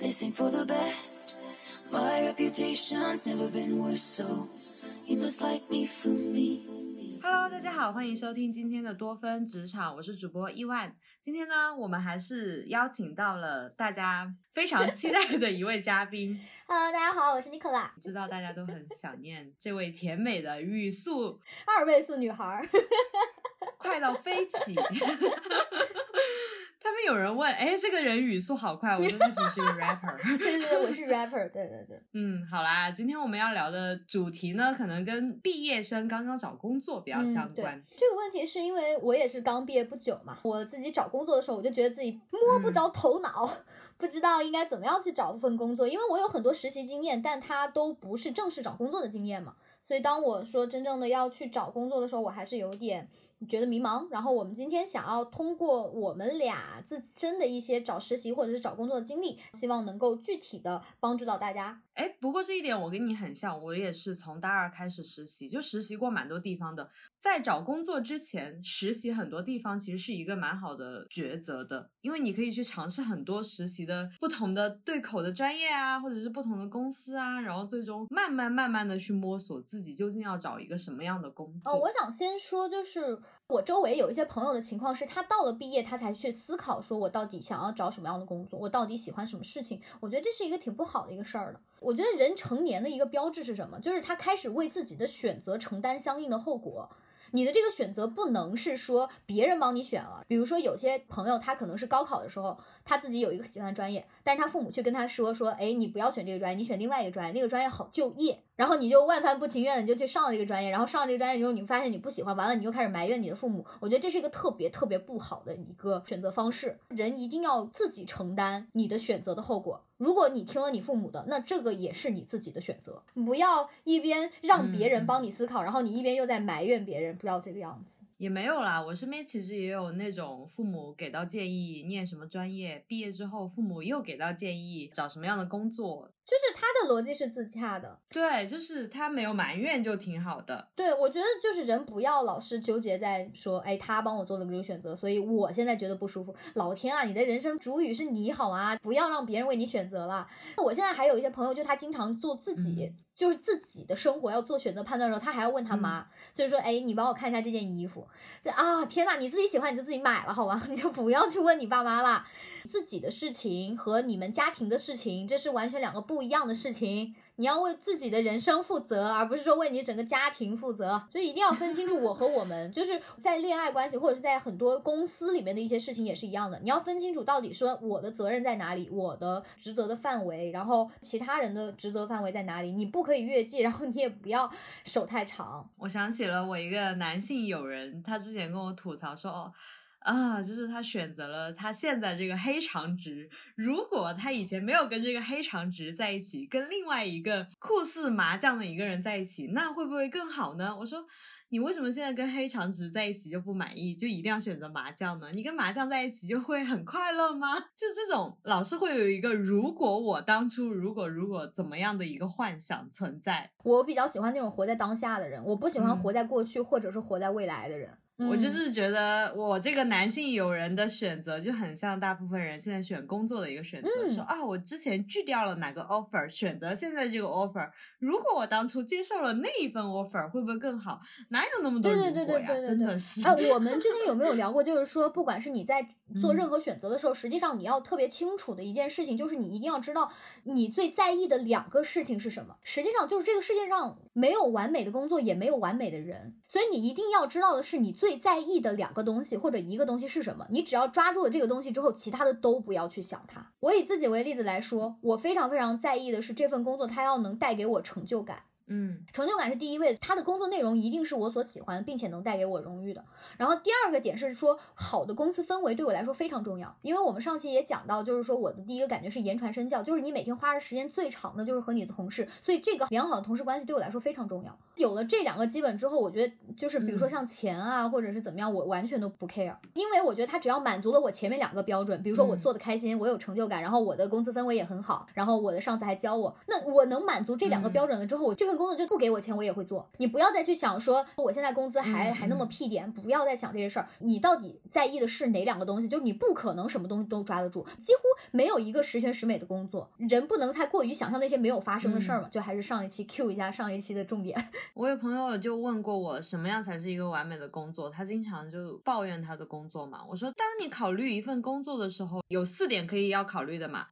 They sing for the best. My reputation's never been worse, so you must like me for me. Hello，大家好，欢迎收听今天的多芬职场，我是主播伊万。今天呢，我们还是邀请到了大家非常期待的一位嘉宾。Hello，大家好，我是 Nicola，知道大家都很想念这位甜美的语速二位数女孩儿。快到飞起。他们有人问，哎，这个人语速好快，我说他其实是一个 rapper。对对对，我是 rapper，对对对。嗯，好啦，今天我们要聊的主题呢，可能跟毕业生刚刚找工作比较相关。，这个问题是因为我也是刚毕业不久嘛，我自己找工作的时候，我就觉得自己摸不着头脑，不知道应该怎么样去找份工作，因为我有很多实习经验，但它都不是正式找工作的经验嘛。所以当我说真正的要去找工作的时候，我还是有点觉得迷茫。然后我们今天想要通过我们俩自身的一些找实习或者是找工作的经历，希望能够具体的帮助到大家。哎，不过这一点我跟你很像，我也是从大二开始实习，就实习过蛮多地方的。在找工作之前，实习很多地方其实是一个蛮好的抉择的，因为你可以去尝试很多实习的不同的对口的专业啊，或者是不同的公司啊，然后最终慢慢慢慢的去摸索自己究竟要找一个什么样的工作。哦，我想先说，就是我周围有一些朋友的情况是，他到了毕业，他才去思考，说我到底想要找什么样的工作，我到底喜欢什么事情。我觉得这是一个挺不好的一个事儿的。我觉得人成年的一个标志是什么？就是他开始为自己的选择承担相应的后果。你的这个选择不能是说别人帮你选了，比如说有些朋友他可能是高考的时候他自己有一个喜欢专业，但是他父母却跟他说说，哎，你不要选这个专业，你选另外一个专业，那个专业好就业，然后你就万般不情愿的你就去上了这个专业，然后上了这个专业之后，你发现你不喜欢，完了你又开始埋怨你的父母，我觉得这是一个特别特别不好的一个选择方式，人一定要自己承担你的选择的后果。如果你听了你父母的，那这个也是你自己的选择，不要一边让别人帮你思考，然后你一边又在埋怨别人，不要这个样子。也没有啦，我身边其实也有那种父母给到建议念什么专业，毕业之后父母又给到建议找什么样的工作。就是他的逻辑是自洽的，对，就是他没有埋怨就挺好的。对我觉得就是人不要老是纠结在说，哎，他帮我做了这个选择，所以我现在觉得不舒服。老天啊，你的人生主语是你好啊？不要让别人为你选择了。我现在还有一些朋友，就他经常做自己。嗯就是自己的生活要做选择判断的时候，他还要问他妈，就是说，哎，你帮我看一下这件衣服，这啊，天呐，你自己喜欢你就自己买了好吧，你 就不要去问你爸妈啦。自己的事情和你们家庭的事情，这是完全两个不一样的事情。你要为自己的人生负责，而不是说为你整个家庭负责。所以一定要分清楚我和我们，就是在恋爱关系或者是在很多公司里面的一些事情也是一样的。你要分清楚到底说我的责任在哪里，我的职责的范围，然后其他人的职责范围在哪里，你不可以越界，然后你也不要手太长。我想起了我一个男性友人，他之前跟我吐槽说，哦。啊，就是他选择了他现在这个黑长直。如果他以前没有跟这个黑长直在一起，跟另外一个酷似麻将的一个人在一起，那会不会更好呢？我说，你为什么现在跟黑长直在一起就不满意，就一定要选择麻将呢？你跟麻将在一起就会很快乐吗？就这种老是会有一个如果我当初如果如果怎么样的一个幻想存在。我比较喜欢那种活在当下的人，我不喜欢嗯活在过去或者是活在未来的人。我就嗯是觉得我这个男性友人的选择就很像大部分人现在选工作的一个选择，嗯说啊，我之前拒掉了哪个 offer，选择现在这个 offer，如果我当初接受了那一份 offer，会不会更好？哪有那么多对对对如果呀？对对对对真的是。啊，我们之前有没有聊过？就是说，不管是你在 做嗯任何选择的时候，实际上你要特别清楚的一件事情，就是你一定要知道你最在意的两个事情是什么。实际上，就是这个世界上没有完美的工作，也没有完美的人，所以你一定要知道的是你最在意的两个东西或者一个东西是什么。你只要抓住了这个东西之后，其他的都不要去想它。我以自己为例子来说，我非常非常在意的是这份工作它要能带给我成就感。嗯。成就感是第一位，他的工作内容一定是我所喜欢，并且能带给我荣誉的。然后第二个点是说，好的公司氛围对我来说非常重要，因为我们上期也讲到，就是说我的第一个感觉是言传身教，就是你每天花的时间最长的就是和你的同事，所以这个良好的同事关系对我来说非常重要。有了这两个基本之后，我觉得就是比如说嗯。像钱啊，或者是怎么样，我完全都不 care，因为我觉得他只要满足了我前面两个标准，比如说我嗯。做的开心，我有成就感，然后我的公司氛围也很好，然后我的上司还教我，那我能满足这两个嗯。标准了之后，我这份工工作就不给我钱我也会做。你不要再去想说我现在工资还、嗯还那么屁点，不要再想这些事儿。你到底在意的是哪两个东西？就是你不可能什么东西都抓得住，几乎没有一个十全十美的工作。人不能太过于想象那些没有发生的事儿嘛。就还是上一期 Q 一下上一期的重点。我有朋友就问过我，什么样才是一个完美的工作？他经常就抱怨他的工作嘛。我说，当你考虑一份工作的时候，有四点可以要考虑的嘛。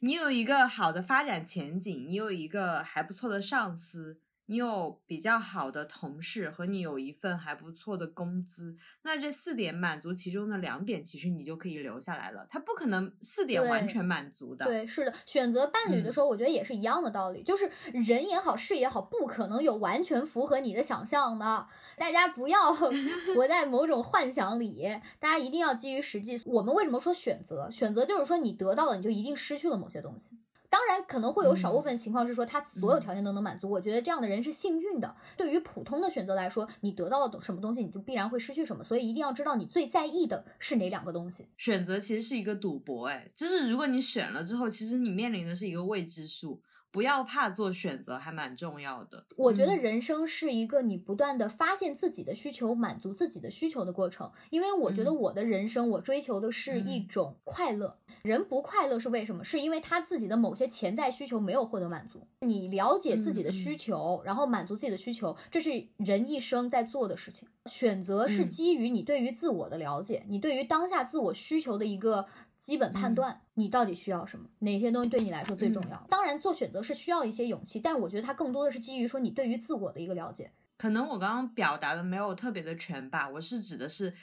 你有一个好的发展前景，你有一个还不错的上司，你有比较好的同事，和你有一份还不错的工资。那这四点满足其中的两点，其实你就可以留下来了。他不可能四点完全满足的。对，是的，选择伴侣的时候，我觉得也是一样的道理，就是人也好，事也好，不可能有完全符合你的想象的。大家不要 活在某种幻想里，大家一定要基于实际。我们为什么说选择？选择就是说你得到了，你就一定失去了某些东西。当然，可能会有少部分情况是说他所有条件都能满足，我觉得这样的人是幸运的。对于普通的选择来说，你得到了什么东西，你就必然会失去什么，所以一定要知道你最在意的是哪两个东西。选择其实是一个赌博，哎，就是如果你选了之后，其实你面临的是一个未知数。不要怕做选择，还蛮重要的。我觉得嗯人生是一个你不断的发现自己的需求，满足自己的需求的过程。因为我觉得嗯我的人生，我追求的是一嗯种快乐。人不快乐是为什么？是因为他自己的某些潜在需求没有获得满足。你了解自己的嗯需求，然后满足自己的需求，这是人一生在做的事情。选择是嗯基于你对于自我的了解，你对于当下自我需求的一个基本判嗯断，你到底需要什么，哪些东西对你来说最重嗯要。当然，做选择是需要一些勇气，但我觉得它更多的是基于说你对于自我的一个了解。可能我刚刚表达的没有特别的全吧，我是指的是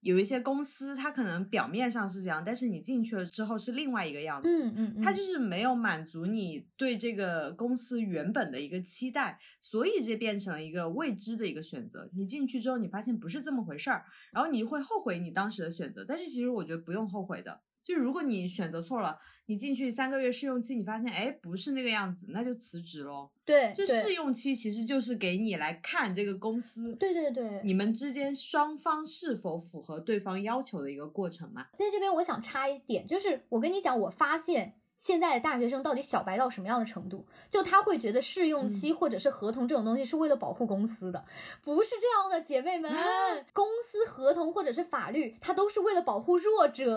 有一些公司，它可能表面上是这样，但是你进去了之后是另外一个样子。嗯嗯嗯，它就是没有满足你对这个公司原本的一个期待，所以这变成了一个未知的一个选择。你进去之后，你发现不是这么回事儿，然后你会后悔你当时的选择。但是其实我觉得不用后悔的，就如果你选择错了，你进去三个月试用期，你发现哎不是那个样子，那就辞职喽。对就试用期其实就是给你来看这个公司，对对对，你们之间双方是否符合对方要求的一个过程嘛。在这边我想插一点，就是我跟你讲，我发现。现在的大学生到底小白到什么样的程度？就他会觉得试用期或者是合同这种东西是为了保护公司的，不是这样的，姐妹们。公司合同或者是法律，它都是为了保护弱者，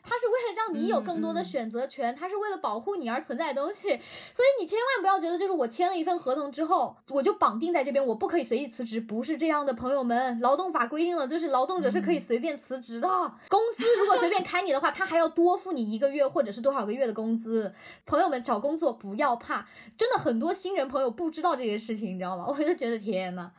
它是为了让你有更多的选择权，它是为了保护你而存在的东西。所以你千万不要觉得，就是我签了一份合同之后，我就绑定在这边，我不可以随意辞职，不是这样的，朋友们。劳动法规定了，就是劳动者是可以随便辞职的。公司如果随便开你的话，他还要多付你一个月或者是多少个月的工资。朋友们找工作不要怕，真的很多新人朋友不知道这些事情，你知道吗？我就觉得天呐，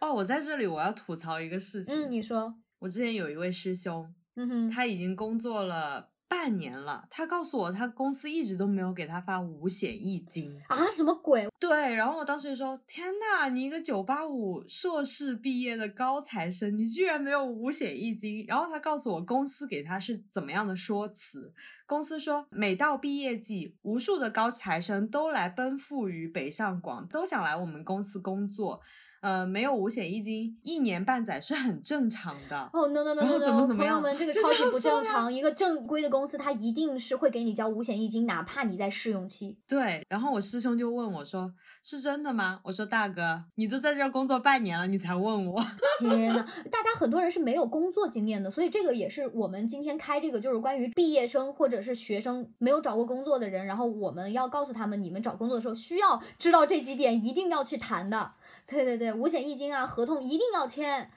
哦，我在这里我要吐槽一个事情，嗯，你说，我之前有一位师兄，嗯哼，他已经工作了半年了，他告诉我他公司一直都没有给他发五险一金。啊，什么鬼？对，然后我当时就说：“天呐，你一个九八五硕士毕业的高材生，你居然没有五险一金！”然后他告诉我公司给他是怎么样的说辞。公司说，每到毕业季，无数的高材生都来奔赴于北上广，都想来我们公司工作。呃，没有五险一金，一年半载是很正常的。哦、no no no 然 no 后 no，怎么怎么样朋友们，这个就超级不正常。一个正规的公司，它一定是会给你交五险一金，哪怕你在试用期。对，然后我师兄就问我说：“是真的吗？”我说：“大哥，你都在这儿工作半年了，你才问我。天呐，大家很多人是没有工作经验的，所以这个也是我们今天开这个，就是关于毕业生或者是学生没有找过工作的人，然后我们要告诉他们，你们找工作的时候需要知道这几点，一定要去谈的。对对对，五险一金啊，合同一定要签。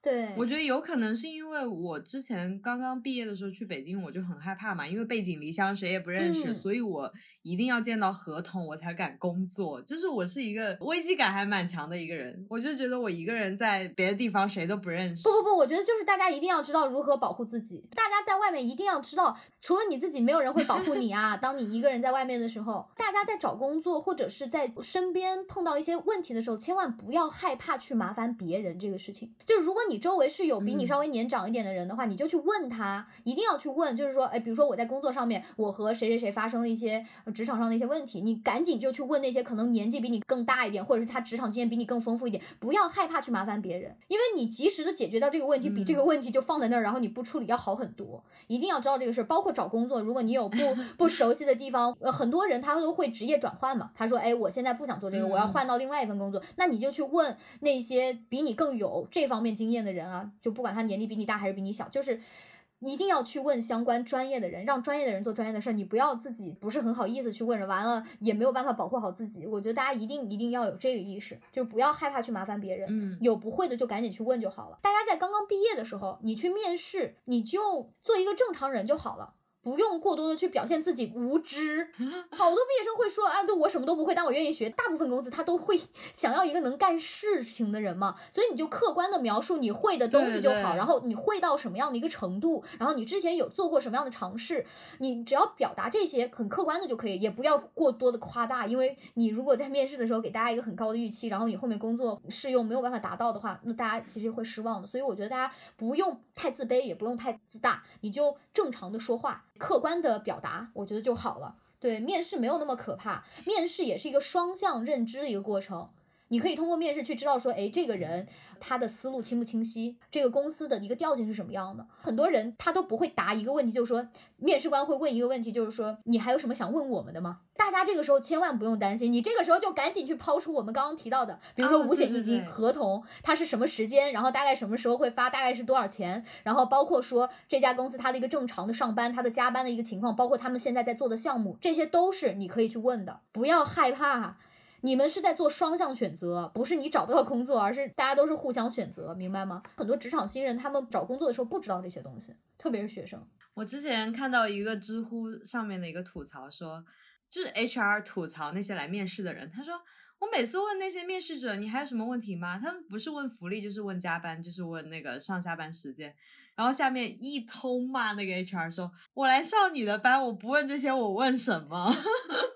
对，我觉得有可能是因为我之前刚刚毕业的时候去北京，我就很害怕嘛，因为背井离乡，谁也不认识，嗯所以我一定要见到合同我才敢工作。就是我是一个危机感还蛮强的一个人，我就觉得我一个人在别的地方谁都不认识。不不不，我觉得就是大家一定要知道如何保护自己。大家在外面一定要知道，除了你自己，没有人会保护你啊。当你一个人在外面的时候，大家在找工作或者是在身边碰到一些问题的时候，千万不要害怕去麻烦别人这个事情。就是如果你你周围是有比你嗯稍微年长一点的人的话，你就去问他，一定要去问，就是说，哎，比如说我在工作上面，我和谁谁谁发生了一些呃职场上的一些问题，你赶紧就去问那些可能年纪比你更大一点，或者是他职场经验比你更丰富一点，不要害怕去麻烦别人，因为你及时的解决掉这个问题，比这个问题就放在那儿，然后你不处理要好很多。一定要知道这个事儿，包括找工作，如果你有不 不熟悉的地方，呃，很多人他都会职业转换嘛。他说，哎，我现在不想做这个，我要嗯换到另外一份工作，那你就去问那些比你更有这方面经验的人啊，就不管他年纪比你大还是比你小，就是。一定要去问相关专业的人，让专业的人做专业的事儿。你不要自己不是很好意思去问人，完了也没有办法保护好自己。我觉得大家一定一定要有这个意识，就不要害怕去麻烦别人。嗯，有不会的就赶紧去问就好了。大家在刚刚毕业的时候，你去面试，你就做一个正常人就好了。不用过多的去表现自己无知，好多毕业生会说啊，就我什么都不会，但我愿意学。大部分公司他都会想要一个能干事情的人嘛，所以你就客观的描述你会的东西就好，对对然后你会到什么样的一个程度，然后你之前有做过什么样的尝试，你只要表达这些很客观的就可以，也不要过多的夸大，因为你如果在面试的时候给大家一个很高的预期，然后你后面工作试用没有办法达到的话，那大家其实会失望的。所以我觉得大家不用太自卑，也不用太自大，你就正常的说话，客观的表达，我觉得就好了。对，面试没有那么可怕，面试也是一个双向认知的一个过程。你可以通过面试去知道说，哎，这个人他的思路清不清晰，这个公司的一个调性是什么样的。很多人他都不会答一个问题，就是说，面试官会问一个问题，就是说，你还有什么想问我们的吗？大家这个时候千万不用担心，你这个时候就赶紧去抛出我们刚刚提到的，比如说哦五险一金、合同，它是什么时间，然后大概什么时候会发，大概是多少钱，然后包括说这家公司它的一个正常的上班、它的加班的一个情况，包括他们现在在做的项目，这些都是你可以去问的，不要害怕。你们是在做双向选择，不是你找不到工作，而是大家都是互相选择，明白吗？很多职场新人他们找工作的时候不知道这些东西，特别是学生。我之前看到一个知乎上面的一个吐槽说，就是 HR 吐槽那些来面试的人，他说我每次问那些面试者你还有什么问题吗？他们不是问福利，就是问加班，就是问那个上下班时间。然后下面一通骂那个 HR 说，我来上你的班，我不问这些，我问什么？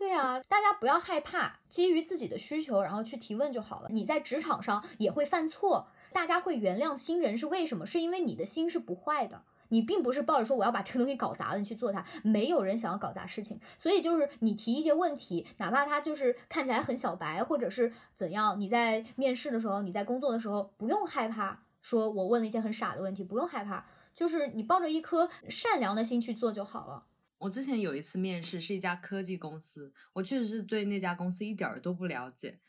对啊，大家不要害怕，基于自己的需求，然后去提问就好了。你在职场上也会犯错，大家会原谅新人是为什么？是因为你的心是不坏的。你并不是抱着说我要把这个东西搞砸了，你去做它，没有人想要搞砸事情。所以就是你提一些问题，哪怕他就是看起来很小白，或者是怎样，你在面试的时候，你在工作的时候，不用害怕，说我问了一些很傻的问题，不用害怕，就是你抱着一颗善良的心去做就好了。我之前有一次面试是一家科技公司，我确实是对那家公司一点儿都不了解。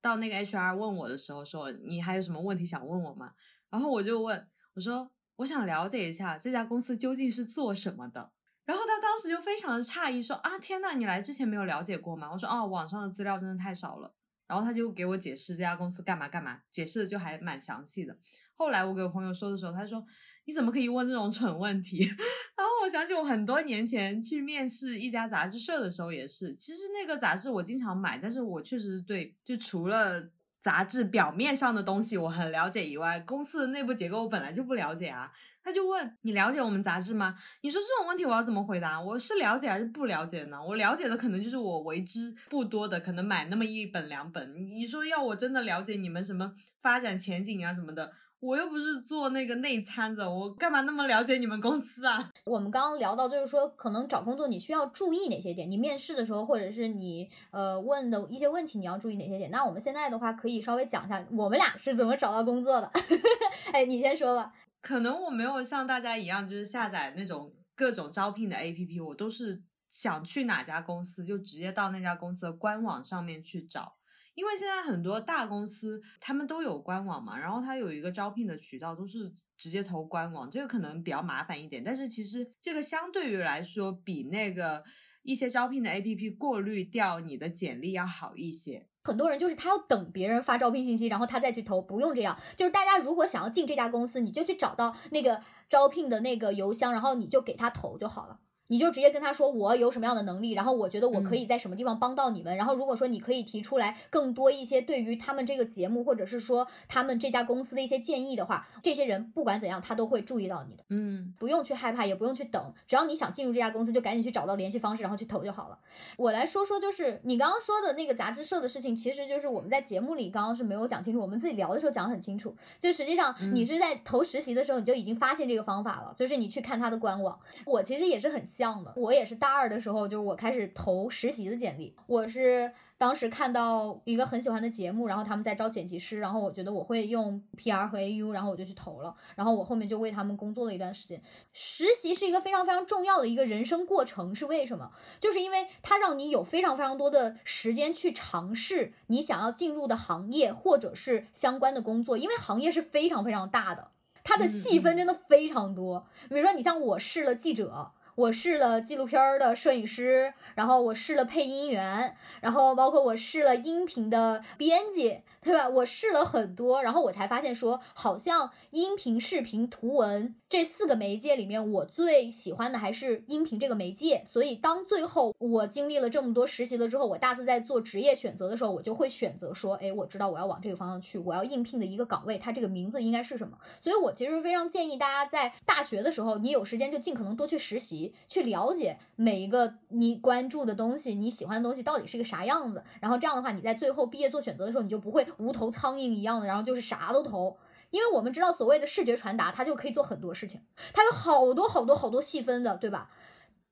到那个 HR 问我的时候说：“你还有什么问题想问我吗？”然后我就问我说：“我想了解一下这家公司究竟是做什么的。”然后他当时就非常的诧异说：“啊，天呐，你来之前没有了解过吗？”我说：“哦，网上的资料真的太少了。”然后他就给我解释这家公司干嘛干嘛，解释的就还蛮详细的。后来我给我朋友说的时候，他说：“你怎么可以问这种蠢问题？” 然后我想起我很多年前去面试一家杂志社的时候也是，其实那个杂志我经常买，但是我确实对就除了杂志表面上的东西我很了解以外，公司的内部结构我本来就不了解啊。他就问你了解我们杂志吗？你说这种问题我要怎么回答？我是了解还是不了解呢？我了解的可能就是我为之不多的，可能买那么一本两本。你说要我真的了解你们什么发展前景啊什么的，我又不是做那个内参的，我干嘛那么了解你们公司啊？我们刚刚聊到，就是说可能找工作你需要注意哪些点？你面试的时候，或者是你呃问的一些问题，你要注意哪些点？那我们现在的话，可以稍微讲一下我们俩是怎么找到工作的。哎，你先说吧。可能我没有像大家一样，就是下载那种各种招聘的 APP，我都是想去哪家公司就直接到那家公司的官网上面去找。因为现在很多大公司他们都有官网嘛，然后它有一个招聘的渠道都是直接投官网，这个可能比较麻烦一点。但是其实这个相对于来说，比那个一些招聘的 APP 过滤掉你的简历要好一些。很多人就是他要等别人发招聘信息，然后他再去投，不用这样。就是大家如果想要进这家公司，你就去找到那个招聘的那个邮箱，然后你就给他投就好了。你就直接跟他说我有什么样的能力，然后我觉得我可以在什么地方帮到你们。然后如果说你可以提出来更多一些对于他们这个节目或者是说他们这家公司的一些建议的话，这些人不管怎样他都会注意到你的。嗯不用去害怕，也不用去等，只要你想进入这家公司，就赶紧去找到联系方式，然后去投就好了。我来说说，就是你刚刚说的那个杂志社的事情，其实就是我们在节目里刚刚是没有讲清楚，我们自己聊的时候讲得很清楚。就实际上你是在投实习的时候，你就已经发现这个方法了，就是你去看他的官网。我其实也是很像的，我也是大二的时候，就是我开始投实习的简历，我是。当时看到一个很喜欢的节目，然后他们在招剪辑师，然后我觉得我会用 PR 和 AU，然后我就去投了，然后我后面就为他们工作了一段时间。实习是一个非常非常重要的一个人生过程，是为什么？就是因为它让你有非常非常多的时间去尝试你想要进入的行业或者是相关的工作，因为行业是非常非常大的，它的细分真的非常多。比如说，你像我试了记者。我试了纪录片的摄影师，然后我试了配音员，然后包括我试了音频的编辑，对吧？我试了很多，然后我才发现说，好像音频、视频、图文这四个媒介里面，我最喜欢的还是音频这个媒介。所以当最后我经历了这么多实习了之后，我大四在做职业选择的时候，我就会选择说，哎，我知道我要往这个方向去，我要应聘的一个岗位，它这个名字应该是什么？所以我其实非常建议大家在大学的时候，你有时间就尽可能多去实习。去了解每一个你关注的东西，你喜欢的东西到底是个啥样子，然后这样的话，你在最后毕业做选择的时候，你就不会无头苍蝇一样的，然后就是啥都投。因为我们知道，所谓的视觉传达，它就可以做很多事情，它有好多好多好多细分的，对吧？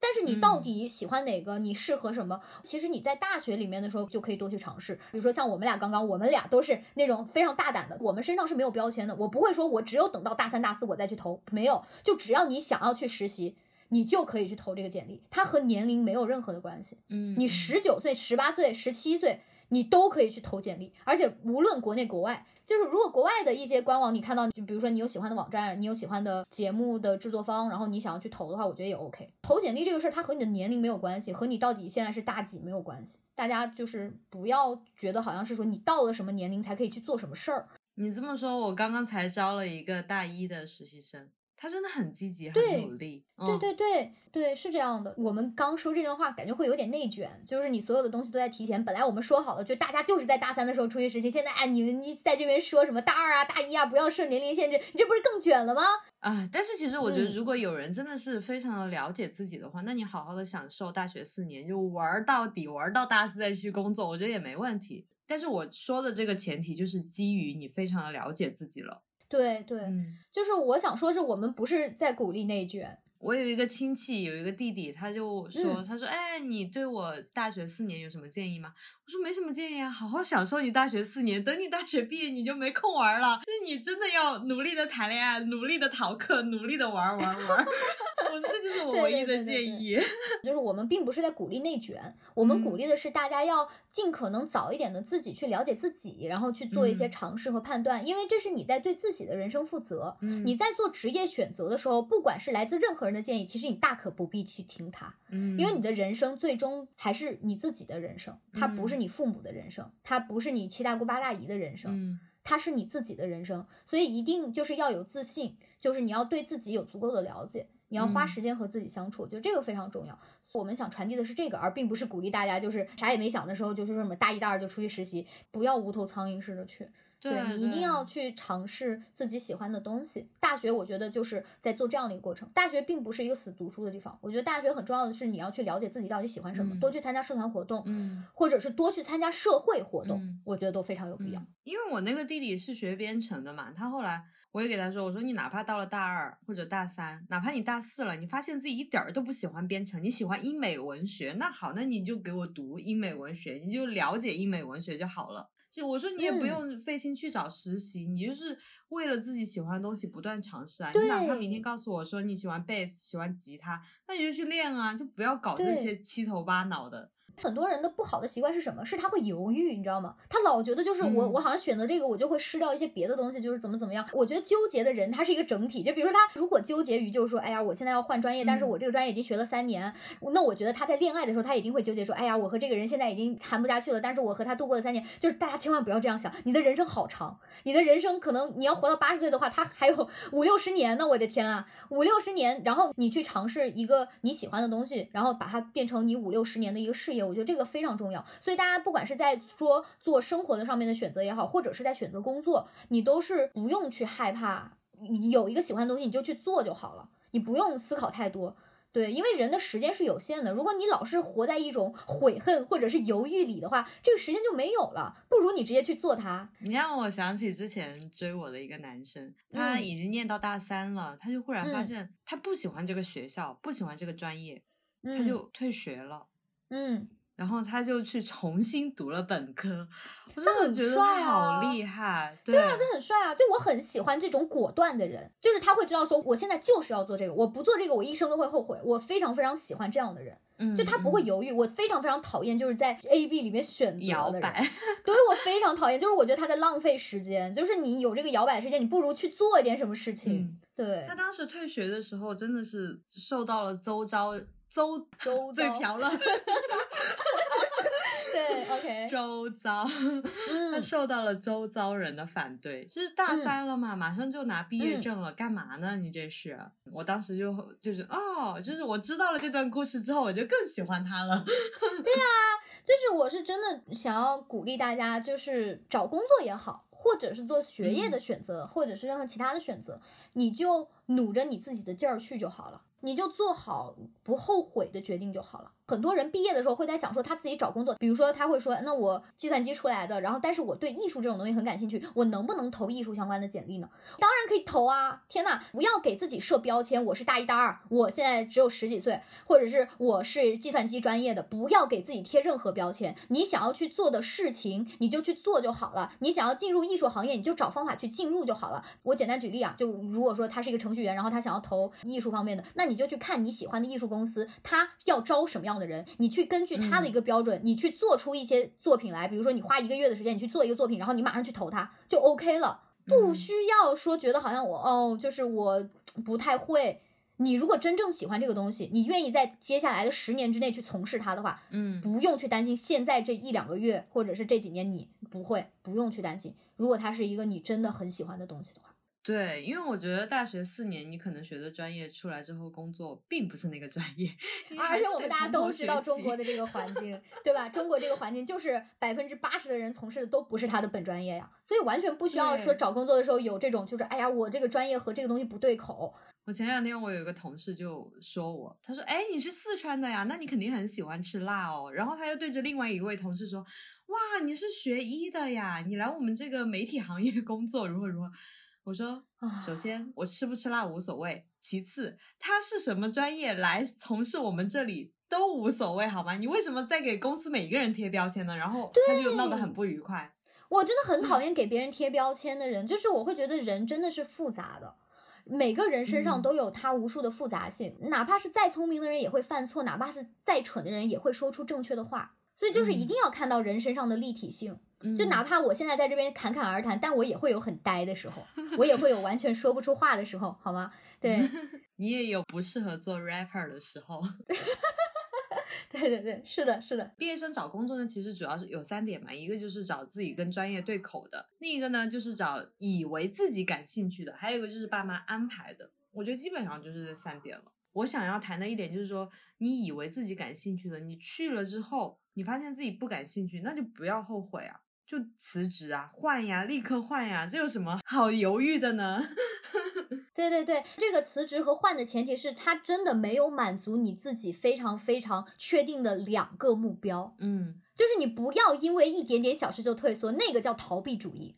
但是你到底喜欢哪个？你适合什么？其实你在大学里面的时候就可以多去尝试。比如说像我们俩刚刚，我们俩都是那种非常大胆的，我们身上是没有标签的。我不会说我只有等到大三大四我再去投，没有，就只要你想要去实习。你就可以去投这个简历，它和年龄没有任何的关系。嗯，你十九岁、十八岁、十七岁，你都可以去投简历，而且无论国内国外，就是如果国外的一些官网你看到，就比如说你有喜欢的网站，你有喜欢的节目的制作方，然后你想要去投的话，我觉得也 OK。投简历这个事儿，它和你的年龄没有关系，和你到底现在是大几没有关系。大家就是不要觉得好像是说你到了什么年龄才可以去做什么事儿。你这么说，我刚刚才招了一个大一的实习生。他真的很积极，很努力。对对对对，是这样的。我们刚说这段话，感觉会有点内卷，就是你所有的东西都在提前。本来我们说好了，就大家就是在大三的时候出去实习。现在哎，你们你在这边说什么大二啊、大一啊，不要设年龄限制，你这不是更卷了吗？啊！但是其实我觉得，如果有人真的是非常的了解自己的话，那你好好的享受大学四年，就玩到底，玩到大四再去工作，我觉得也没问题。但是我说的这个前提就是基于你非常的了解自己了。对对，就是我想说，是我们不是在鼓励内卷。我有一个亲戚，有一个弟弟，他就说：“他说，哎，你对我大学四年有什么建议吗？”我说：“没什么建议啊，好好享受你大学四年。等你大学毕业，你就没空玩了。就是你真的要努力的谈恋爱，努力的逃课，努力的玩玩玩。我这就是我唯一的建议。就是我们并不是在鼓励内卷，我们鼓励的是大家要尽可能早一点的自己去了解自己，然后去做一些尝试和判断，因为这是你在对自己的人生负责。你在做职业选择的时候，不管是来自任何人。的建议，其实你大可不必去听他，嗯，因为你的人生最终还是你自己的人生，它不是你父母的人生，它不是你七大姑八大姨的人生，它是你自己的人生，所以一定就是要有自信，就是你要对自己有足够的了解，你要花时间和自己相处，我觉得这个非常重要。我们想传递的是这个，而并不是鼓励大家就是啥也没想的时候，就是说什么大一、大二就出去实习，不要无头苍蝇似的去。对你一定要去尝试自己喜欢的东西。大学我觉得就是在做这样的一个过程。大学并不是一个死读书的地方。我觉得大学很重要的是你要去了解自己到底喜欢什么，多去参加社团活动，嗯，或者是多去参加社会活动，我觉得都非常有必要。因为我那个弟弟是学编程的嘛，他后来我也给他说，我说你哪怕到了大二或者大三，哪怕你大四了，你发现自己一点儿都不喜欢编程，你喜欢英美文学，那好，那你就给我读英美文学，你就了解英美文学就好了。就我说你也不用费心去找实习，你就是为了自己喜欢的东西不断尝试啊。你哪怕明天告诉我说你喜欢贝斯，喜欢吉他，那你就去练啊，就不要搞这些七头八脑的。很多人的不好的习惯是什么？是他会犹豫，你知道吗？他老觉得就是我，嗯我好像选择这个，我就会失掉一些别的东西，就是怎么怎么样。我觉得纠结的人他是一个整体，就比如说他如果纠结于就是说，哎呀，我现在要换专业，但是嗯我这个专业已经学了三年，那我觉得他在恋爱的时候，他一定会纠结说，哎呀，我和这个人现在已经谈不下去了，但是我和他度过了三年，就是大家千万不要这样想，你的人生好长，你的人生可能你要活到八十岁的话，他还有 五六十年呢，我的天啊，五六十年，然后你去尝试一个你喜欢的东西，然后把它变成你五六十年的一个事业，我觉得这个非常重要。所以大家不管是在说做生活的上面的选择也好，或者是在选择工作，你都是不用去害怕，你有一个喜欢的东西你就去做就好了，你不用思考太多。对，因为人的时间是有限的，如果你老是活在一种悔恨或者是犹豫里的话，这个时间就没有了。不如你直接去做它。你让我想起之前追我的一个男生，他嗯已经念到大三了，他就忽然发嗯现他不喜欢这个学校，不喜欢这个专业，嗯，他就退学了。嗯，然后他就去重新读了本科，我真很的觉得帅啊好厉害。对对啊，这很帅啊！就我很喜欢这种果断的人，就是他会知道说，我现在就是要做这个，我不做这个，我一生都会后悔。我非常非常喜欢这样的人，嗯就他不会嗯犹豫。我非常非常讨厌就是在 A B 里面选摇摆，对我非常讨厌，就是我觉得他在浪费时间。就是你有这个摇摆时间，你不如去做一点什么事情。嗯对他，当时退学的时候，真的是受到了周遭周周遭嘴瓢了，对，OK，周遭，他嗯，受到了周遭人的反对。就是大嗯三了嘛，马上就拿毕业嗯证了，干嘛呢？你这是？我当时就就是哦，就是我知道了这段故事之后，我就更喜欢他了。对啊就是我是真的想要鼓励大家，就是找工作也好，或者是做学业的选择，或者是任何其他的选择，你就努着你自己的劲儿去就好了，你就做好不后悔的决定就好了。很多人毕业的时候会在想说他自己找工作，比如说他会说，那我计算机出来的，然后但是我对艺术这种东西很感兴趣，我能不能投艺术相关的简历呢？当然可以投啊！天呐，不要给自己设标签，我是大一大二，我现在只有十几岁，或者是我是计算机专业的，不要给自己贴任何标签。你想要去做的事情，你就去做就好了。你想要进入艺术行业，你就找方法去进入就好了。我简单举例啊，就如果说他是一个程序员，然后他想要投艺术方面的，那你就去看你喜欢的艺术公司，他要招什么样的人，你去根据他的一个标准，你去做出一些作品来。比如说你花一个月的时间，你去做一个作品，然后你马上去投它，就 OK 了。不嗯需要说觉得好像我哦，就是我不太会。你如果真正喜欢这个东西，你愿意在接下来的十年之内去从事它的话，嗯，不用去担心现在这一两个月或者是这几年你不会，不用去担心。如果它是一个你真的很喜欢的东西的话，对，因为我觉得大学四年你可能学的专业出来之后工作并不是那个专业，而且我们大家都知道中国的这个环境，对吧？中国这个环境就是百分之八十的人从事的都不是他的本专业呀，所以完全不需要说找工作的时候有这种就是哎呀，我这个专业和这个东西不对口。我前两天我有一个同事就说我，他说：“哎，你是四川的呀，那你肯定很喜欢吃辣哦。”然后他又对着另外一位同事说：“哇，你是学医的呀，你来我们这个媒体行业工作如何如何？”我说啊：“首先，我吃不吃辣无所谓；其次，他是什么专业来从事我们这里都无所谓，好吗？你为什么在给公司每一个人贴标签呢？”然后他就闹得很不愉快。我真的很讨厌给别人贴标签的人，就是我会觉得人真的是复杂的。每个人身上嗯都有他无数的复杂性，哪怕是再聪明的人也会犯错，哪怕是再蠢的人也会说出正确的话。所以就是一嗯定要看到人身上的立体性，嗯就哪怕我现在在这边侃侃而谈，但我也会有很呆的时候，我也会有完全说不出话的时候，好吗？对，你也有不适合做 rapper 的时候。对对对，是的，是的，毕业生找工作呢，其实主要是有三点嘛，一个就是找自己跟专业对口的，另一个呢就是找以为自己感兴趣的，还有一个就是爸妈安排的。我觉得基本上就是这三点了。我想要谈的一点就是说，你以为自己感兴趣的，你去了之后，你发现自己不感兴趣，那就不要后悔啊，就辞职啊，换呀，立刻换呀，这有什么好犹豫的呢？对对对，这个辞职和换的前提是他真的没有满足你自己非常非常确定的两个目标，嗯，就是你不要因为一点点小事就退缩，那个叫逃避主义，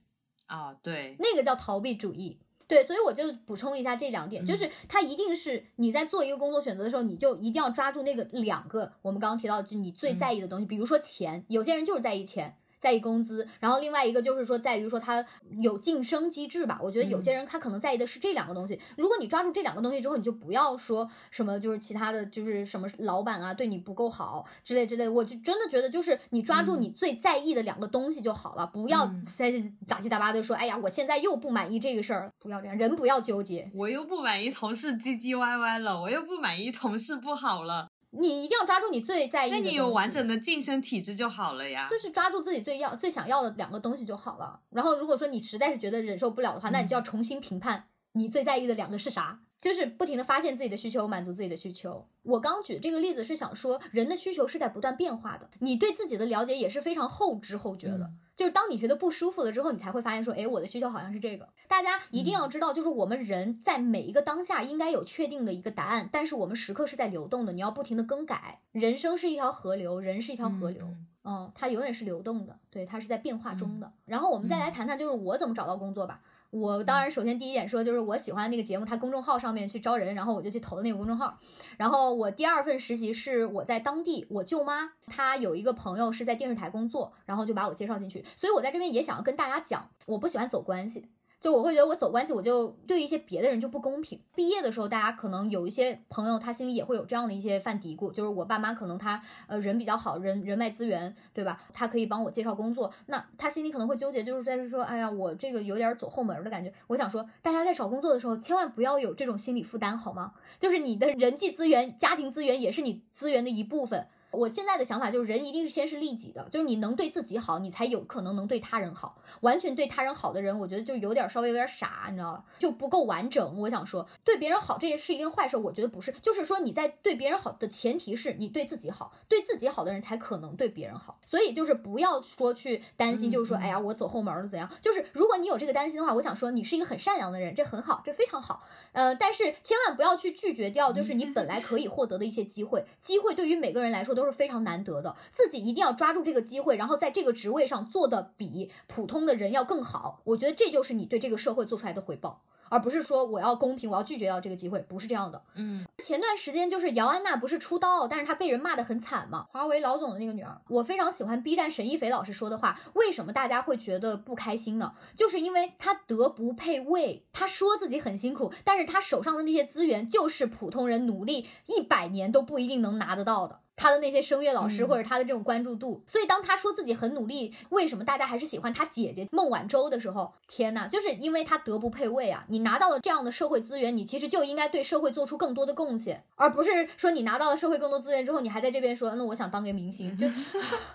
啊，对，那个叫逃避主义。对，所以我就补充一下这两点，就嗯是他一定是你在做一个工作选择的时候，你就一定要抓住那个两个我们刚刚提到的，就你最在意的东西，比如说钱，有些人就是在意钱。在意工资，然后另外一个就是说在于说他有晋升机制吧。我觉得有些人他可能在意的是这两个东西。如果你抓住这两个东西之后，你就不要说什么就是其他的就是什么老板啊对你不够好之类之类。我就真的觉得就是你抓住你最在意的两个东西就好了，不要在杂七杂八的说，哎呀，我现在又不满意这个事儿，不要这样，人不要纠结。我又不满意同事唧唧歪歪了，我又不满意同事不好了。你一定要抓住你最在意的，那你有完整的晋升体质就好了呀。就是抓住自己最要、最想要的两个东西就好了。然后，如果说你实在是觉得忍受不了的话，那你就要重新评判你最在意的两个是啥。就是不停的发现自己的需求，满足自己的需求。我刚举这个例子是想说，人的需求是在不断变化的。你对自己的了解也是非常后知后觉的。就是当你觉得不舒服了之后，你才会发现说，哎，我的需求好像是这个。大家一定要知道，就是我们人在每一个当下应该有确定的一个答案，但是我们时刻是在流动的，你要不停的更改。人生是一条河流，人是一条河流，嗯，它永远是流动的，对，它是在变化中的。然后我们再来谈谈，就是我怎么找到工作吧。我当然首先第一点说，就是我喜欢那个节目，它公众号上面去招人，然后我就去投的那个公众号。然后我第二份实习是我在当地，我舅妈她有一个朋友是在电视台工作，然后就把我介绍进去。所以我在这边也想要跟大家讲，我不喜欢走关系。就我会觉得我走关系，我就对一些别的人就不公平。毕业的时候，大家可能有一些朋友，他心里也会有这样的一些犯嘀咕，就是我爸妈可能他呃人比较好，人人脉资源，对吧？他可以帮我介绍工作，那他心里可能会纠结，就是在说，哎呀，我这个有点走后门的感觉。我想说，大家在找工作的时候，千万不要有这种心理负担，好吗？就是你的人际资源、家庭资源也是你资源的一部分。我现在的想法就是，人一定是先是利己的，就是你能对自己好，你才有可能能对他人好。完全对他人好的人，我觉得就有点稍微有点傻，你知道吧？就不够完整。我想说，对别人好这件事一定坏事，我觉得不是。就是说你在对别人好的前提是你对自己好，对自己好的人才可能对别人好。所以就是不要说去担心，就是说，哎呀，我走后门了怎样？就是如果你有这个担心的话，我想说你是一个很善良的人，这很好，这非常好。呃，但是千万不要去拒绝掉，就是你本来可以获得的一些机会。机会对于每个人来说都是非常难得的，自己一定要抓住这个机会，然后在这个职位上做的比普通的人要更好。我觉得这就是你对这个社会做出来的回报。而不是说我要公平，我要拒绝掉这个机会，不是这样的。嗯，前段时间就是姚安娜不是出道，但是她被人骂得很惨嘛。华为老总的那个女儿，我非常喜欢 B 站沈一斐老师说的话。为什么大家会觉得不开心呢？就是因为她德不配位。她说自己很辛苦，但是她手上的那些资源就是普通人努力一百年都不一定能拿得到的。他的那些声乐老师或者他的这种关注度，所以当他说自己很努力，为什么大家还是喜欢他姐姐孟晚舟的时候，天呐，就是因为他德不配位啊！你拿到了这样的社会资源，你其实就应该对社会做出更多的贡献，而不是说你拿到了社会更多资源之后，你还在这边说，那我想当个明星，就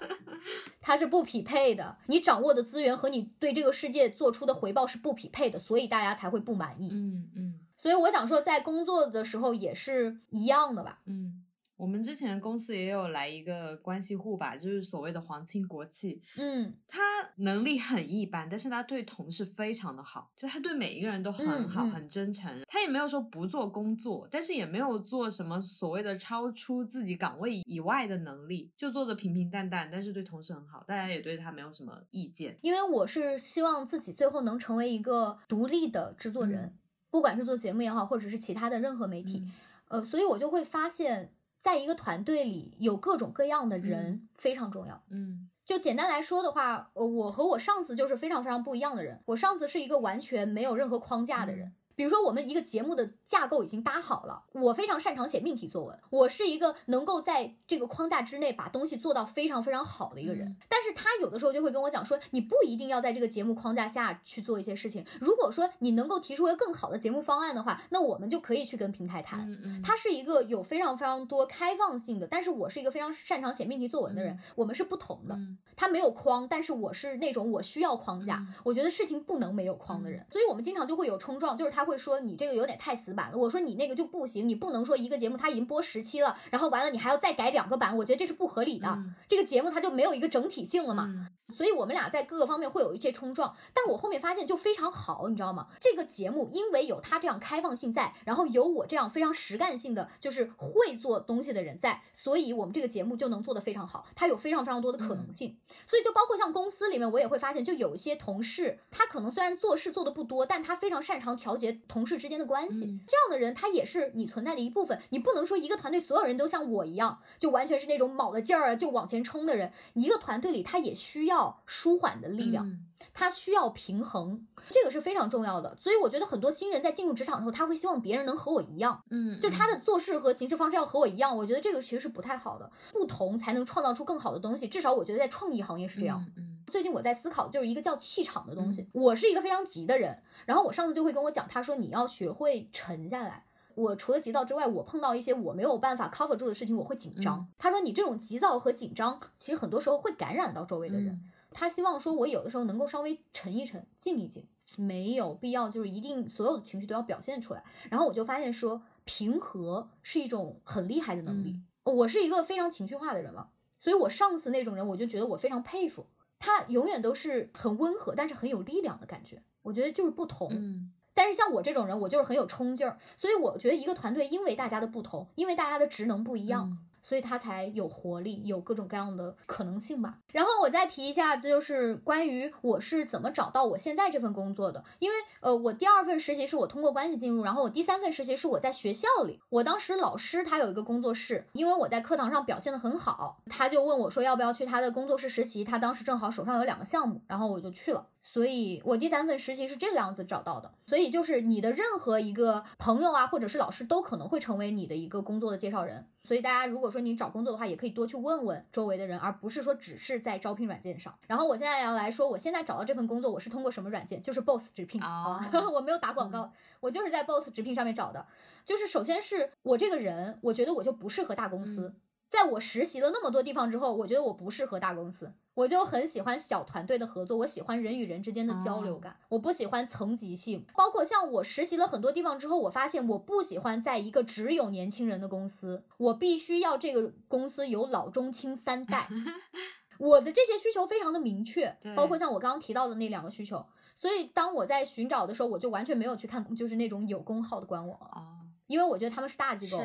他是不匹配的。你掌握的资源和你对这个世界做出的回报是不匹配的，所以大家才会不满意。嗯嗯，所以我想说，在工作的时候也是一样的吧。嗯。我们之前公司也有来一个关系户吧，就是所谓的皇亲国戚。嗯，他能力很一般，但是他对同事非常的好，就他对每一个人都很好，很真诚。他也没有说不做工作，但是也没有做什么所谓的超出自己岗位以外的能力，就做的平平淡淡，但是对同事很好，大家也对他没有什么意见。因为我是希望自己最后能成为一个独立的制作人，不管是做节目也好，或者是其他的任何媒体，呃，所以我就会发现。在一个团队里，有各种各样的人非常重要。嗯，就简单来说的话，呃，我和我上司就是非常非常不一样的人。我上司是一个完全没有任何框架的人。比如说，我们一个节目的架构已经搭好了，我非常擅长写命题作文，我是一个能够在这个框架之内把东西做到非常非常好的一个人。但是他有的时候就会跟我讲说，你不一定要在这个节目框架下去做一些事情。如果说你能够提出一个更好的节目方案的话，那我们就可以去跟平台谈。他是一个有非常非常多开放性的，但是我是一个非常擅长写命题作文的人，我们是不同的。他没有框，但是我是那种我需要框架，我觉得事情不能没有框的人，所以我们经常就会有冲撞，就是他。会说你这个有点太死板了，我说你那个就不行，你不能说一个节目它已经播十期了，然后完了你还要再改两个版，我觉得这是不合理的，这个节目它就没有一个整体性了嘛。所以我们俩在各个方面会有一些冲撞，但我后面发现就非常好，你知道吗？这个节目因为有他这样开放性在，然后有我这样非常实干性的，就是会做东西的人在，所以我们这个节目就能做得非常好。它有非常非常多的可能性，所以就包括像公司里面，我也会发现，就有一些同事，他可能虽然做事做的不多，但他非常擅长调节些同事之间的关系。嗯这样的人他也是你存在的一部分。你不能说一个团队所有人都像我一样，就完全是那种卯了劲儿啊就往前冲的人。一个团队里他也需要舒缓的力量。嗯他需要平衡，这个是非常重要的。所以我觉得很多新人在进入职场的时候，他会希望别人能和我一样，嗯，就他的做事和行事方式要和我一样。我觉得这个其实是不太好的，不同才能创造出更好的东西。至少我觉得在创意行业是这样。嗯最近我在思考，就是一个叫气场的东西。我是一个非常急的人，然后我上次就会跟我讲，他说你要学会沉下来。我除了急躁之外，我碰到一些我没有办法 cover 住的事情，我会紧张。嗯他说你这种急躁和紧张，其实很多时候会感染到周围的人。嗯他希望说我有的时候能够稍微沉一沉，静一静，没有必要就是一定所有的情绪都要表现出来。然后我就发现说，平和是一种很厉害的能力。我是一个非常情绪化的人嘛，所以我上次那种人，我就觉得我非常佩服。他永远都是很温和，但是很有力量的感觉。我觉得就是不同。嗯但是像我这种人，我就是很有冲劲儿，所以我觉得一个团队因为大家的不同，因为大家的职能不一样，嗯所以它才有活力，有各种各样的可能性吧。然后我再提一下，这就是关于我是怎么找到我现在这份工作的。因为呃，我第二份实习是我通过关系进入，然后我第三份实习是我在学校里，我当时老师他有一个工作室，因为我在课堂上表现得很好，他就问我说要不要去他的工作室实习。他当时正好手上有两个项目，然后我就去了。所以我第三份实习是这个样子找到的。所以就是你的任何一个朋友啊，或者是老师，都可能会成为你的一个工作的介绍人。所以大家如果说你找工作的话，也可以多去问问周围的人，而不是说只是在招聘软件上。然后我现在要来说，我现在找到这份工作，我是通过什么软件？就是 Boss 直聘啊，哦 我没有打广告，我就是在 Boss 直聘上面找的。就是首先是我这个人，我觉得我就不适合大公司。在我实习了那么多地方之后，我觉得我不适合大公司，我就很喜欢小团队的合作，我喜欢人与人之间的交流感，我不喜欢层级性。包括像我实习了很多地方之后，我发现我不喜欢在一个只有年轻人的公司，我必须要这个公司有老中青三代。我的这些需求非常的明确，包括像我刚刚提到的那两个需求。所以当我在寻找的时候，我就完全没有去看就是那种有工号的官网，哦，因为我觉得他们是大机构。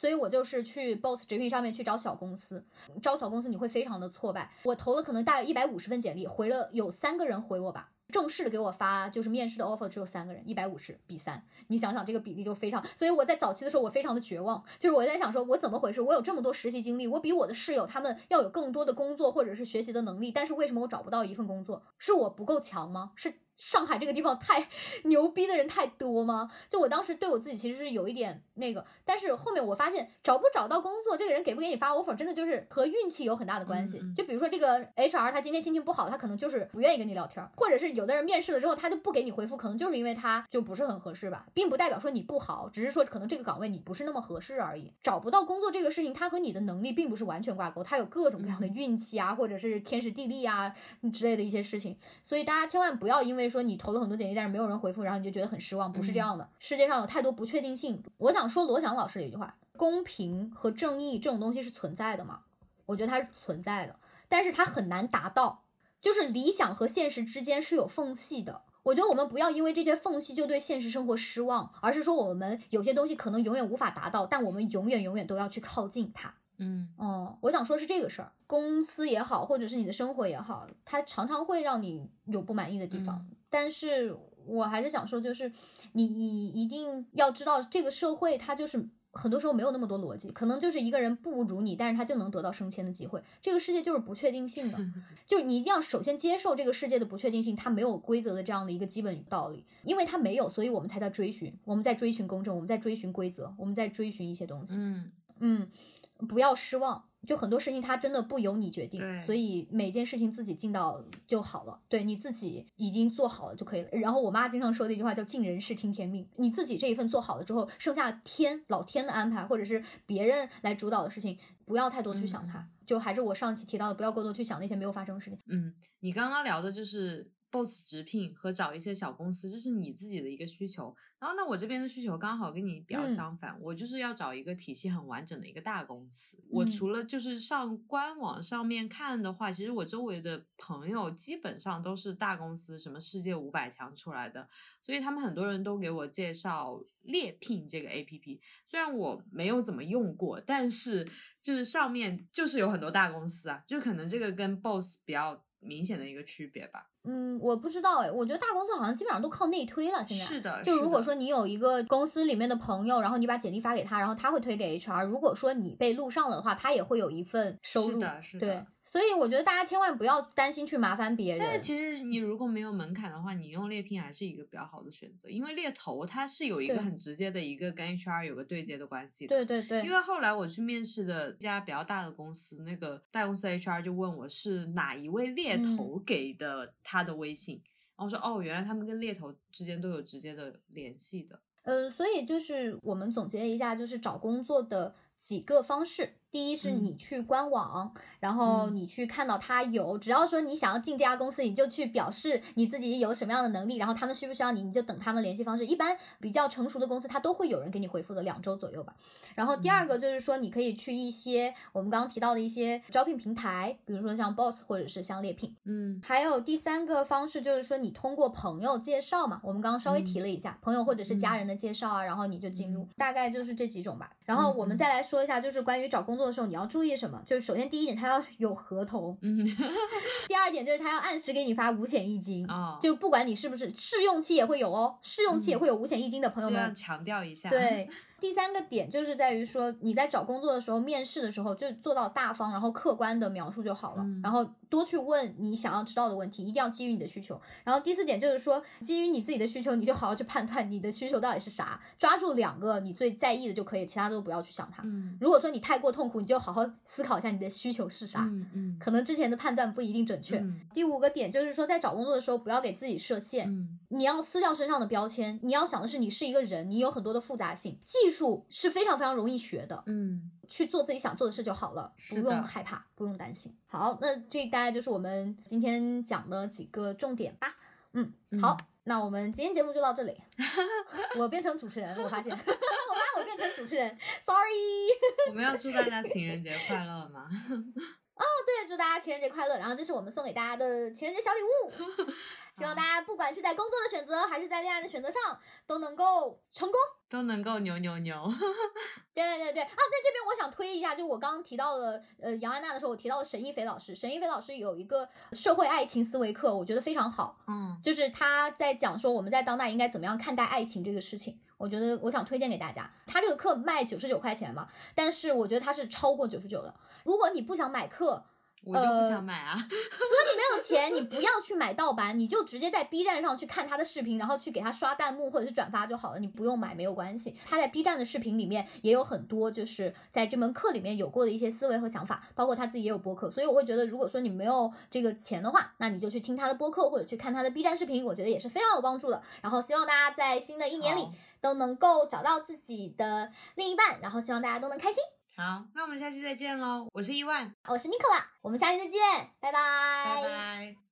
所以我就是去 Boss 直聘上面去找小公司，招小公司你会非常的挫败。我投了可能大概一百五十份简历，回了有三个人回我吧。正式的给我发就是面试的 offer 只有三个人，一百五十比三，你想想这个比例就非常。所以我在早期的时候我非常的绝望，就是我在想说我怎么回事？我有这么多实习经历，我比我的室友他们要有更多的工作或者是学习的能力，但是为什么我找不到一份工作？是我不够强吗？是上海这个地方太牛逼的人太多吗？就我当时对我自己其实是有一点那个，但是后面我发现找不找到工作，这个人给不给你发 offer，真的就是和运气有很大的关系。就比如说这个 HR 他今天心情不好，他可能就是不愿意跟你聊天，或者是有的人面试了之后他就不给你回复，可能就是因为他就不是很合适吧，并不代表说你不好，只是说可能这个岗位你不是那么合适而已。找不到工作这个事情，它和你的能力并不是完全挂钩，它有各种各样的运气啊，或者是天时地利啊之类的一些事情。所以大家千万不要因为说你投了很多简历，但是没有人回复，然后你就觉得很失望，不是这样的。世界上有太多不确定性。我想说罗翔老师的一句话：公平和正义这种东西是存在的吗？我觉得它是存在的，但是它很难达到，就是理想和现实之间是有缝隙的。我觉得我们不要因为这些缝隙就对现实生活失望，而是说我们有些东西可能永远无法达到，但我们永远永远都要去靠近它。嗯哦，我想说是这个事儿，公司也好，或者是你的生活也好，它常常会让你有不满意的地方。但是我还是想说，就是你你一定要知道，这个社会它就是很多时候没有那么多逻辑，可能就是一个人不如你，但是他就能得到升迁的机会。这个世界就是不确定性的，就你一定要首先接受这个世界的不确定性，它没有规则的这样的一个基本道理，因为它没有，所以我们才在追寻，我们在追寻公正，我们在追寻规则，我们在追寻一些东西。嗯嗯，不要失望。就很多事情它真的不由你决定，所以每件事情自己尽到就好了。对你自己已经做好了就可以了。然后我妈经常说的一句话叫“尽人事听天命”，你自己这一份做好了之后，剩下天老天的安排或者是别人来主导的事情，不要太多去想它。就还是我上期提到的，不要过多去想那些没有发生的事情。嗯，你刚刚聊的就是 BOSS 直聘和找一些小公司，这是你自己的一个需求。然后，那我这边的需求刚好跟你比较嗯相反，我就是要找一个体系很完整的一个大公司。我嗯除了就是上官网上面看的话，其实我周围的朋友基本上都是大公司，什么世界五百强出来的，所以他们很多人都给我介绍猎聘这个 A P P。虽然我没有怎么用过，但是就是上面就是有很多大公司啊，就可能这个跟 BOSS 比较明显的一个区别吧。嗯，我不知道哎，我觉得大公司好像基本上都靠内推了。现在是的，就如果说你有一个公司里面的朋友，然后你把简历发给他，然后他会推给 HR。如果说你被录上了的话，他也会有一份收入。是的，是的。对。所以我觉得大家千万不要担心去麻烦别人。但是其实你如果没有门槛的话，你用猎聘还是一个比较好的选择，因为猎头它是有一个很直接的一个跟 HR 有个对接的关系的。对对对。因为后来我去面试的一家比较大的公司，那个大公司 HR 就问我是哪一位猎头给的他的微信，然后说哦，原来他们跟猎头之间都有直接的联系的。嗯，所以就是我们总结一下，就是找工作的几个方式。第一是你去官网，然后你去看到他有，只要说你想要进这家公司，你就去表示你自己有什么样的能力，然后他们需不需要你，你就等他们联系方式。一般比较成熟的公司，他都会有人给你回复的，两周左右吧。然后第二个就是说，你可以去一些我们刚刚提到的一些招聘平台，比如说像 Boss 或者是像猎聘。嗯，还有第三个方式就是说，你通过朋友介绍嘛，我们刚刚稍微提了一下，朋友或者是家人的介绍啊，然后你就进入，大概就是这几种吧。然后我们再来说一下，就是关于找工作的时候你要注意。什么？就是首先第一点，他要有合同。嗯。第二点就是他要按时给你发五险一金啊，就不管你是不是试用期也会有哦，试用期也会有五险一金的朋友们，强调一下。对。第三个点就是在于说，你在找工作的时候，面试的时候就做到大方，然后客观的描述就好了，然后多去问你想要知道的问题，一定要基于你的需求。然后第四点就是说，基于你自己的需求，你就好好去判断你的需求到底是啥，抓住两个你最在意的就可以，其他都不要去想它。如果说你太过痛苦，你就好好思考一下你的需求是啥。嗯嗯，可能之前的判断不一定准确。第五个点就是说，在找工作的时候不要给自己设限，你要撕掉身上的标签，你要想的是你是一个人，你有很多的复杂性，技术是非常。非常容易学的，嗯，去做自己想做的事就好了，不用害怕，不用担心。好，那这大概就是我们今天讲的几个重点吧。嗯，好，那我们今天节目就到这里。我变成主持人，我发现，我发现我变成主持人，sorry。我们要祝大家情人节快乐吗？哦，对，祝大家情人节快乐。然后这是我们送给大家的情人节小礼物。希望大家不管是在工作的选择，还是在恋爱的选择上，都能够成功，都能够牛牛牛。对对对对啊，在这边我想推一下，就我刚刚提到了呃杨安娜的时候，我提到了沈一菲老师。沈一菲老师有一个社会爱情思维课，我觉得非常好。嗯，就是他在讲说我们在当代应该怎么样看待爱情这个事情。我觉得我想推荐给大家。他这个课卖九十九块钱嘛，但是我觉得他是超过九十九的。如果你不想买课。我就不想买啊！如果你没有钱，你不要去买盗版，你就直接在 B 站上去看他的视频，然后去给他刷弹幕或者是转发就好了。你不用买没有关系。他在 B 站的视频里面也有很多，就是在这门课里面有过的一些思维和想法，包括他自己也有播客。所以我会觉得，如果说你没有这个钱的话，那你就去听他的播客或者去看他的 B 站视频，我觉得也是非常有帮助的。然后希望大家在新的一年里都能够找到自己的另一半，然后希望大家都能开心。好，那我们下期再见喽！我是伊万，我是尼克拉，我们下期再见，拜拜，拜拜。